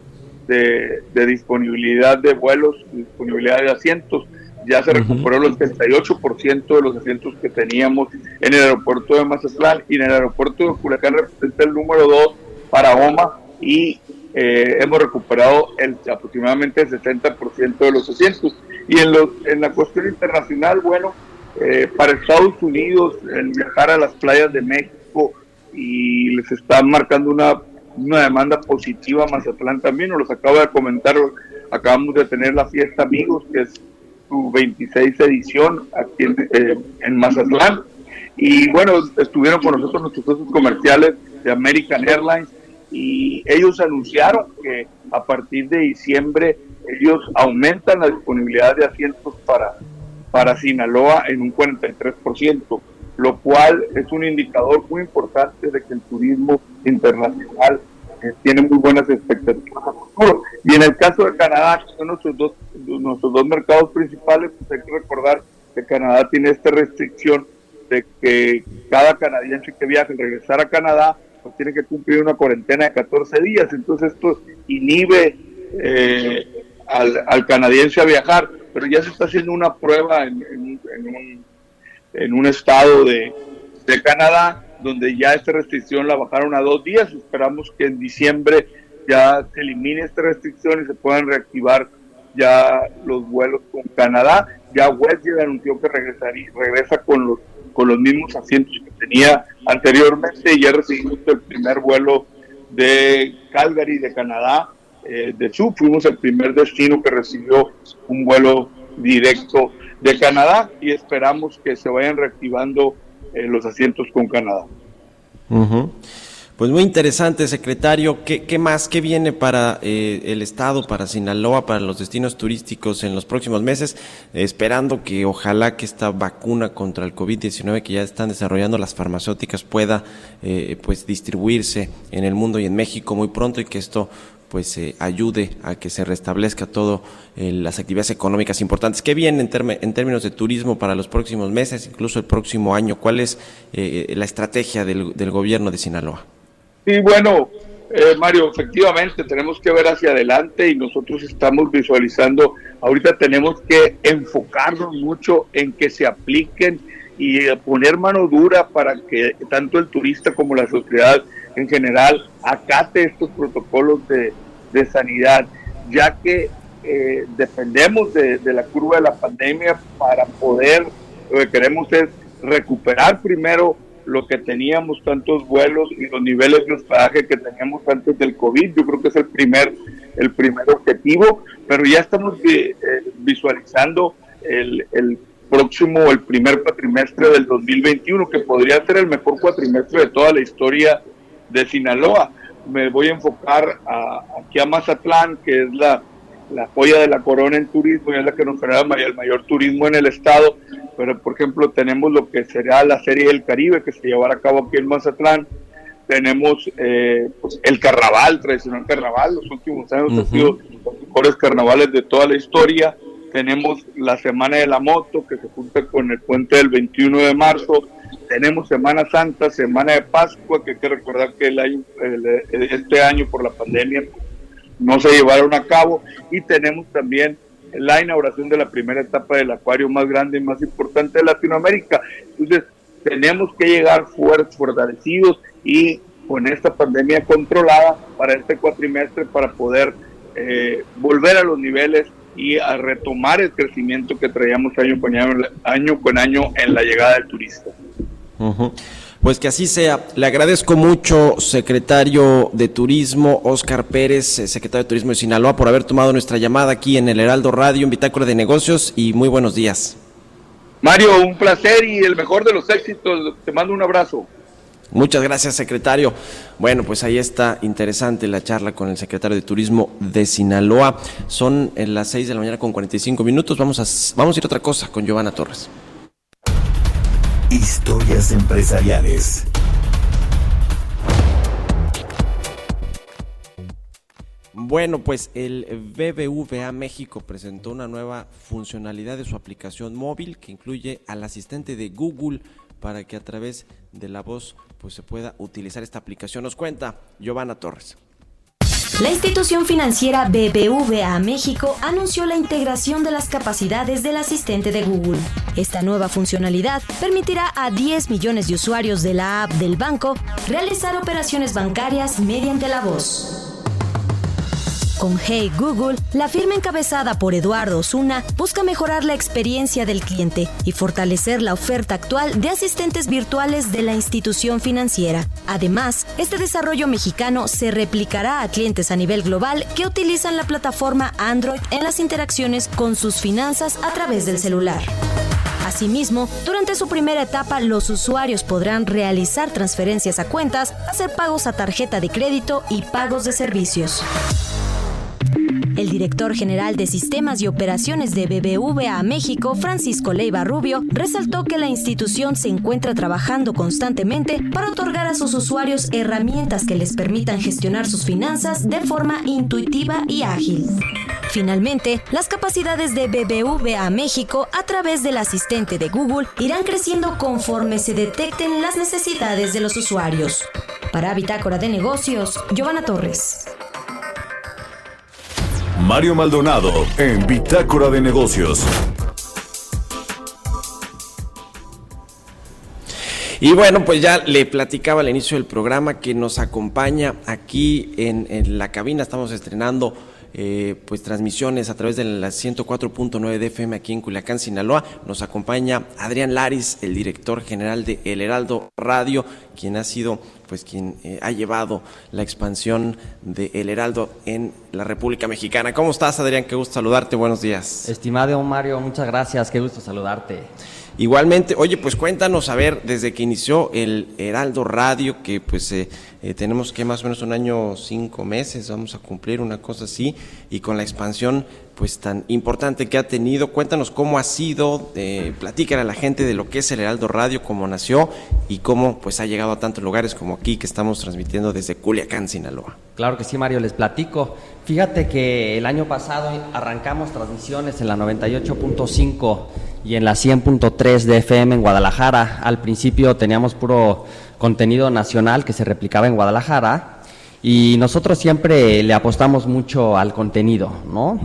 Speaker 5: de, de disponibilidad de vuelos, disponibilidad de asientos. Ya se recuperó el 78% de los asientos que teníamos en el aeropuerto de Mazatlán y en el aeropuerto de Culiacán representa el número dos para OMA y eh, hemos recuperado el, aproximadamente el 60% de los asientos. Y en, los, en la cuestión internacional, bueno, eh, para Estados Unidos, el viajar a las playas de México y les está marcando una, una demanda positiva a Mazatlán también, nos los acabo de comentar, acabamos de tener la fiesta Amigos, que es su 26 edición aquí en, eh, en Mazatlán. Y bueno, estuvieron con nosotros nuestros socios comerciales de American Airlines y ellos anunciaron que a partir de diciembre ellos aumentan la disponibilidad de asientos para, para Sinaloa en un 43%, lo cual es un indicador muy importante de que el turismo internacional eh, tiene muy buenas expectativas. Y en el caso de Canadá, que son nuestros dos, nuestros dos mercados principales, pues hay que recordar que Canadá tiene esta restricción de que cada canadiense que viaje regresar a Canadá pues tiene que cumplir una cuarentena de 14 días. Entonces esto inhibe eh, al, canadiense a viajar, pero ya se está haciendo una prueba en, en- en un, en un estado de, de Canadá donde ya esta restricción la bajaron a dos días. Esperamos que en diciembre ya se elimine esta restricción y se puedan reactivar ya los vuelos con Canadá. Ya WestJet anunció que regresaría, regresa con los con los mismos asientos que tenía anteriormente ya recibimos el primer vuelo de Calgary de Canadá eh, de sur fuimos el primer destino que recibió un vuelo directo de Canadá y esperamos que se vayan reactivando eh, los asientos con Canadá.
Speaker 1: Pues muy interesante, secretario. ¿Qué, qué más? ¿Qué viene para eh, el Estado, para Sinaloa, para los destinos turísticos en los próximos meses? Esperando que ojalá que esta vacuna contra el COVID-19 que ya están desarrollando las farmacéuticas pueda eh, pues distribuirse en el mundo y en México muy pronto y que esto pues eh, ayude a que se restablezca todo eh, las actividades económicas importantes. ¿Qué viene en, en términos de turismo para los próximos meses, incluso el próximo año? ¿Cuál es eh, la estrategia del, del gobierno de Sinaloa?
Speaker 5: Sí, bueno, eh, Mario, efectivamente tenemos que ver hacia adelante y nosotros estamos visualizando, ahorita tenemos que enfocarnos mucho en que se apliquen y eh, poner mano dura para que tanto el turista como la sociedad en general acate estos protocolos de, de sanidad, ya que eh, dependemos de, de la curva de la pandemia para poder, lo que queremos es recuperar primero lo que teníamos, tantos vuelos y los niveles de hospedaje que teníamos antes del COVID. Yo creo que es el primer, el primer objetivo, pero ya estamos vi- eh, visualizando el, el próximo, el primer cuatrimestre del 2021, que podría ser el mejor cuatrimestre de toda la historia de Sinaloa. Me voy a enfocar a- aquí a Mazatlán, que es la, la joya de la corona en turismo y es la que nos genera el mayor turismo en el estado. Pero, por ejemplo, tenemos lo que será la Serie del Caribe, que se llevará a cabo aquí en Mazatlán. Tenemos eh, pues, el carnaval, tradicional carnaval. Los últimos años han sido los mejores carnavales de toda la historia. Tenemos la Semana de la Moto, que se junta con el puente del 21 de marzo. Tenemos Semana Santa, Semana de Pascua, que hay que recordar que el año, el- este año por la pandemia no se llevaron a cabo. Y tenemos también la inauguración de la primera etapa del acuario más grande y más importante de Latinoamérica. Entonces, tenemos que llegar fuertes, fortalecidos y con esta pandemia controlada para este cuatrimestre para poder eh, volver a los niveles y a retomar el crecimiento que traíamos año con año, año con año en la llegada del turista.
Speaker 1: Pues que así sea. Le agradezco mucho, secretario de Turismo, Oscar Pérez, eh, secretario de Turismo de Sinaloa, por haber tomado nuestra llamada aquí en el Heraldo Radio, en Bitácora de Negocios, y muy buenos días.
Speaker 5: Mario, un placer y el mejor de los éxitos. Te mando un abrazo.
Speaker 1: Muchas gracias, secretario. Bueno, pues ahí está interesante la charla con el secretario de Turismo de Sinaloa. Son en las 6 de la mañana con 45 minutos. Vamos a, vamos a ir a otra cosa con Giovanna Torres.
Speaker 2: Historias empresariales.
Speaker 1: Bueno, pues el BBVA México presentó una nueva funcionalidad de su aplicación móvil que incluye al asistente de Google para que a través de la voz pues se pueda utilizar esta aplicación. Nos cuenta Giovanna Torres.
Speaker 6: La institución financiera BBVA México anunció la integración de las capacidades del asistente de Google. Esta nueva funcionalidad permitirá a 10 millones de usuarios de la app del banco realizar operaciones bancarias mediante la voz. Con Hey Google, la firma encabezada por Eduardo Osuna busca mejorar la experiencia del cliente y fortalecer la oferta actual de asistentes virtuales de la institución financiera. Además, este desarrollo mexicano se replicará a clientes a nivel global que utilizan la plataforma Android en las interacciones con sus finanzas a través del celular. Asimismo, durante su primera etapa, los usuarios podrán realizar transferencias a cuentas, hacer pagos a tarjeta de crédito y pagos de servicios. El director general de Sistemas y Operaciones de BBVA México, Francisco Leiva Rubio, resaltó que la institución se encuentra trabajando constantemente para otorgar a sus usuarios herramientas que les permitan gestionar sus finanzas de forma intuitiva y ágil. Finalmente, las capacidades de BBVA México a través del asistente de Google irán creciendo conforme se detecten las necesidades de los usuarios. Para Bitácora de Negocios, Giovanna Torres.
Speaker 2: Mario Maldonado en Bitácora de Negocios.
Speaker 1: Y bueno, pues ya le platicaba al inicio del programa que nos acompaña aquí en, en la cabina. Estamos estrenando eh, pues transmisiones a través de la 104.9 de FM aquí en Culiacán, Sinaloa. Nos acompaña Adrián Laris, el director general de El Heraldo Radio, quien ha sido pues quien eh, ha llevado la expansión de El Heraldo en la República Mexicana. ¿Cómo estás, Adrián? Qué gusto saludarte. Buenos días.
Speaker 7: Estimado Mario, muchas gracias. Qué gusto saludarte.
Speaker 1: Igualmente, oye, pues cuéntanos, a ver, desde que inició el Heraldo Radio, que pues eh, eh, tenemos que más o menos un año, cinco meses, vamos a cumplir una cosa así, y con la expansión pues tan importante que ha tenido, cuéntanos cómo ha sido, eh, platícale a la gente de lo que es el Heraldo Radio, cómo nació y cómo pues ha llegado a tantos lugares como aquí que estamos transmitiendo desde Culiacán, Sinaloa.
Speaker 7: Claro que sí, Mario, les platico. Fíjate que el año pasado arrancamos transmisiones en la 98.5 y en la 100.3 de FM en Guadalajara. Al principio teníamos puro contenido nacional que se replicaba en Guadalajara y nosotros siempre le apostamos mucho al contenido, ¿no?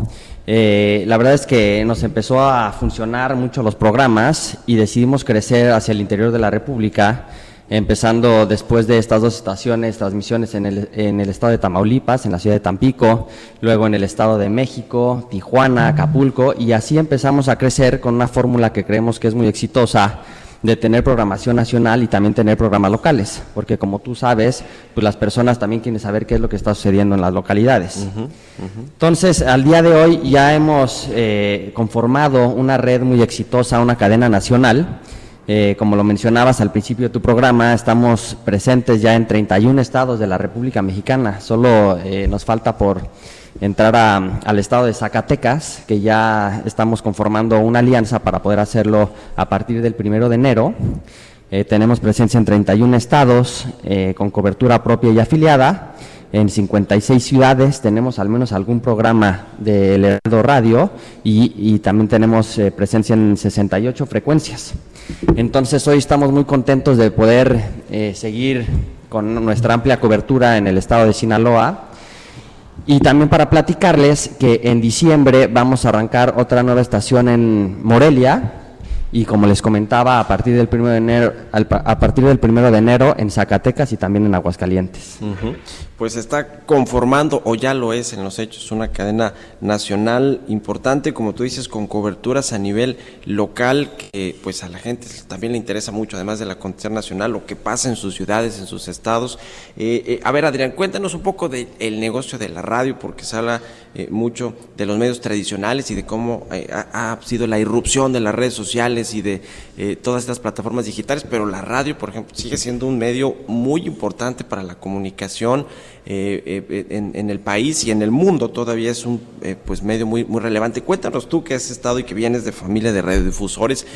Speaker 7: Eh, la verdad es que nos empezó a funcionar mucho los programas y decidimos crecer hacia el interior de la República, empezando después de estas dos estaciones, transmisiones en el, en el estado de Tamaulipas, en la ciudad de Tampico, luego en el estado de México, Tijuana, Acapulco, y así empezamos a crecer con una fórmula que creemos que es muy exitosa de tener programación nacional y también tener programas locales, porque como tú sabes, pues las personas también quieren saber qué es lo que está sucediendo en las localidades. Entonces, al día de hoy ya hemos eh, conformado una red muy exitosa, una cadena nacional. Eh, como lo mencionabas al principio de tu programa, estamos presentes ya en 31 estados de la República Mexicana. Solo eh, nos falta por entrar a- al estado de Zacatecas, que ya estamos conformando una alianza para poder hacerlo a partir del primero de enero. Eh, tenemos presencia en 31 estados eh, con cobertura propia y afiliada. En 56 ciudades tenemos al menos algún programa del Heraldo Radio y, también tenemos eh, presencia en 68 frecuencias. Entonces hoy estamos muy contentos de poder seguir con nuestra amplia cobertura en el estado de Sinaloa. Y también para platicarles que en diciembre vamos a arrancar otra nueva estación en Morelia y como les comentaba a partir del primero de enero a partir del primero de enero en Zacatecas y también en Aguascalientes.
Speaker 1: Pues está conformando, o ya lo es en los hechos, una cadena nacional importante, como tú dices, con coberturas a nivel local, que pues a la gente también le interesa mucho, además de la acontecer nacional, lo que pasa en sus ciudades, en sus estados. Eh, eh, a ver, Adrián, cuéntanos un poco del negocio de la radio, porque se habla eh, mucho de los medios tradicionales y de cómo eh, ha sido la irrupción de las redes sociales y de eh, todas estas plataformas digitales, pero la radio, por ejemplo, sigue siendo un medio muy importante para la comunicación eh, eh, en, el país y en el mundo todavía es un pues medio muy muy relevante. Cuéntanos tú que has estado y que vienes de familia de radiodifusores,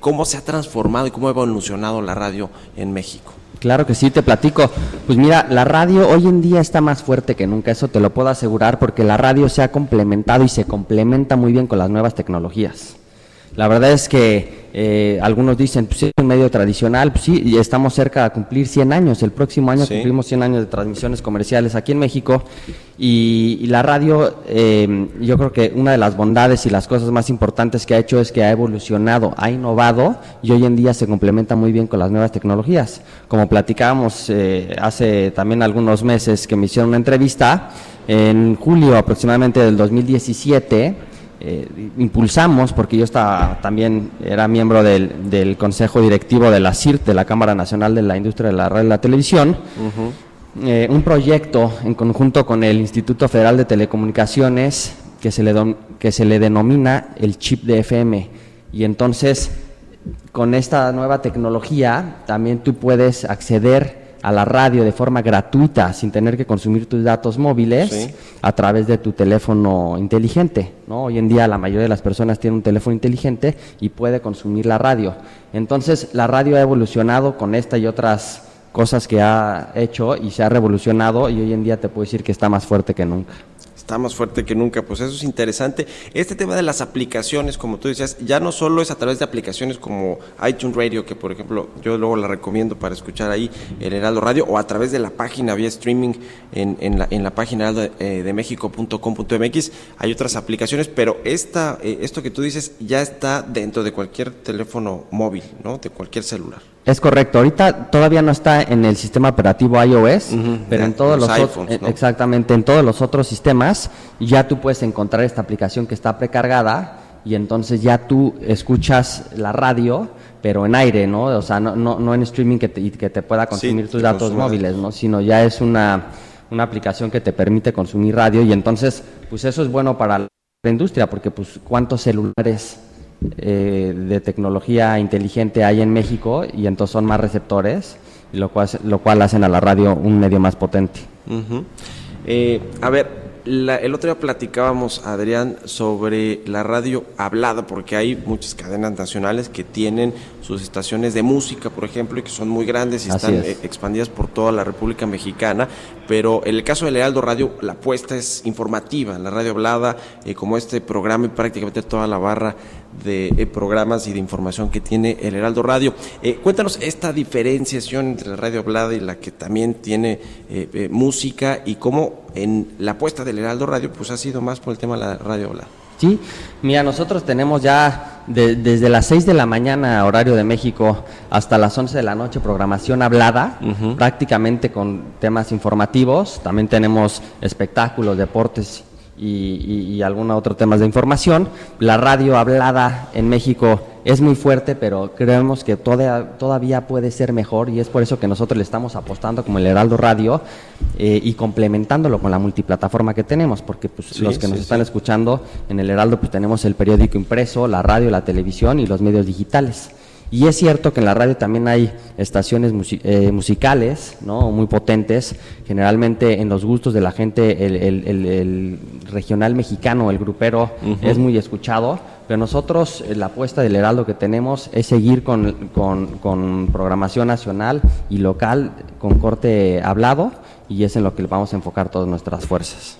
Speaker 1: cómo se ha transformado y cómo ha evolucionado la radio en México.
Speaker 7: Claro que sí, te platico. Pues mira, la radio hoy en día está más fuerte que nunca, eso te lo puedo asegurar, porque la radio se ha complementado y se complementa muy bien con las nuevas tecnologías. La verdad es que eh, algunos dicen, pues es un medio tradicional, pues sí, y estamos cerca de cumplir 100 años. El próximo año
Speaker 1: Sí.
Speaker 7: cumplimos 100 años de transmisiones comerciales aquí en México. Y, y la radio, eh, yo creo que una de las bondades y las cosas más importantes que ha hecho es que ha evolucionado, ha innovado y hoy en día se complementa muy bien con las nuevas tecnologías. Como platicábamos eh, hace también algunos meses que me hicieron una entrevista, en julio aproximadamente del 2017, eh, impulsamos, porque yo estaba, también era miembro del, del Consejo Directivo de la CIRT, de la Cámara Nacional de la Industria de la Radio y la Televisión, eh, un proyecto en conjunto con el Instituto Federal de Telecomunicaciones que se le, don- que se le denomina el chip de FM. Y entonces, con esta nueva tecnología, también tú puedes acceder a la radio de forma gratuita sin tener que consumir tus datos móviles
Speaker 1: Sí.
Speaker 7: a través de tu teléfono inteligente. ¿no? Hoy en día la mayoría de las personas tienen un teléfono inteligente y puede consumir la radio. Entonces la radio ha evolucionado con esta y otras cosas que ha hecho y se ha revolucionado y hoy en día te puedo decir que está más fuerte que nunca.
Speaker 1: Está más fuerte que nunca, pues eso es interesante. Este tema de las aplicaciones, como tú decías, ya no solo es a través de aplicaciones como iTunes Radio, que por ejemplo yo luego la recomiendo para escuchar ahí el Heraldo Radio, o a través de la página vía streaming en, en la, en la página heraldo, eh, de México.com.mx. Hay otras aplicaciones, pero esta, eh, esto que tú dices ya está dentro de cualquier teléfono móvil, ¿no? De cualquier celular.
Speaker 7: Es correcto, ahorita todavía no está en el sistema operativo iOS, pero en todos
Speaker 1: los
Speaker 7: los,
Speaker 1: iPhones,
Speaker 7: eh,
Speaker 1: ¿no?
Speaker 7: exactamente, en todos los otros sistemas ya tú puedes encontrar esta aplicación que está precargada y entonces ya tú escuchas la radio, pero en aire, ¿no? O sea, no, no, no en streaming que te, que te pueda consumir
Speaker 1: Sí,
Speaker 7: tus datos móviles,
Speaker 1: datos.
Speaker 7: ¿no? Sino ya es una, una aplicación que te permite consumir radio y entonces, pues eso es bueno para la industria, porque pues cuántos celulares eh, de tecnología inteligente hay en México y entonces son más receptores, lo cual, lo cual hacen a la radio un medio más potente.
Speaker 1: Eh, a ver, la- el otro día platicábamos, Adrián, sobre la radio hablada, porque hay muchas cadenas nacionales que tienen sus estaciones de música, por ejemplo, y que son muy grandes y
Speaker 7: Así
Speaker 1: están
Speaker 7: es.
Speaker 1: eh, expandidas por toda la República Mexicana, pero en el caso del Heraldo Radio, la apuesta es informativa, la radio hablada, eh, como este programa y prácticamente toda la barra de eh, programas y de información que tiene el Heraldo Radio. Eh, cuéntanos esta diferenciación entre la radio hablada y la que también tiene música y cómo en la apuesta del Heraldo Radio pues ha sido más por el tema de la radio hablada.
Speaker 7: Sí, mira, nosotros tenemos ya de- desde las 6 de la mañana, horario de México, hasta las 11 de la noche, programación hablada, prácticamente con temas informativos. También tenemos espectáculos, deportes y, y, y algunos otros temas de información. La radio hablada en México es muy fuerte, pero creemos que toda- todavía puede ser mejor y es por eso que nosotros le estamos apostando como el Heraldo Radio eh, y complementándolo con la multiplataforma que tenemos, porque pues,
Speaker 1: Sí,
Speaker 7: los que nos
Speaker 1: sí,
Speaker 7: están escuchando en el Heraldo pues tenemos el periódico impreso, la radio, la televisión y los medios digitales. Y es cierto que en la radio también hay estaciones eh, musicales, ¿no? Muy potentes. Generalmente en los gustos de la gente el, el- el- el regional mexicano, el grupero, es muy escuchado. Pero nosotros eh, la apuesta del Heraldo que tenemos es seguir con, con- con programación nacional y local con corte hablado y es en lo que vamos a enfocar todas nuestras fuerzas.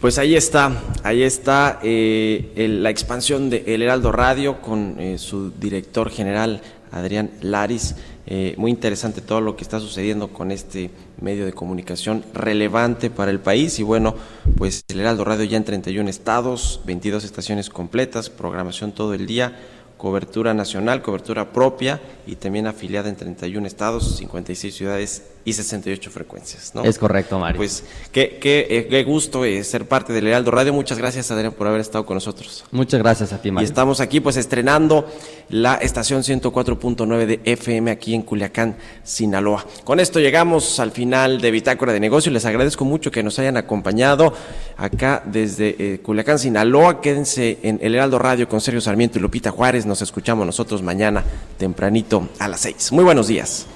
Speaker 1: Pues ahí está, ahí está eh, el- la expansión de El Heraldo Radio con eh, su director general Adrián Laris. Eh, muy interesante todo lo que está sucediendo con este medio de comunicación relevante para el país. Y bueno, pues El Heraldo Radio ya en 31 estados, 22 estaciones completas, programación todo el día, cobertura nacional, cobertura propia y también afiliada en 31 estados, 56 ciudades y 68 frecuencias. ¿no?
Speaker 7: Es correcto, Mario.
Speaker 1: Pues qué, qué, eh, qué gusto eh, ser parte del Heraldo Radio. Muchas gracias, Adrián, por haber estado con nosotros.
Speaker 7: Muchas gracias a ti,
Speaker 1: Y
Speaker 7: Mario.
Speaker 1: estamos aquí pues estrenando la estación 104.9 de FM aquí en Culiacán, Sinaloa. Con esto llegamos al final de Bitácora de Negocio. Les agradezco mucho que nos hayan acompañado acá desde eh, Culiacán, Sinaloa. Quédense en El Heraldo Radio con Sergio Sarmiento y Lupita Juárez. Nos escuchamos nosotros mañana tempranito a las 6. Muy buenos días.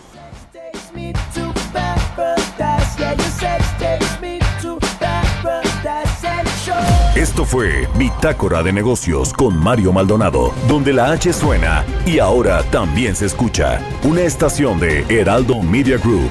Speaker 2: Esto fue Bitácora de Negocios con Mario Maldonado, donde la H suena y ahora también se escucha. Una estación de Heraldo Media Group.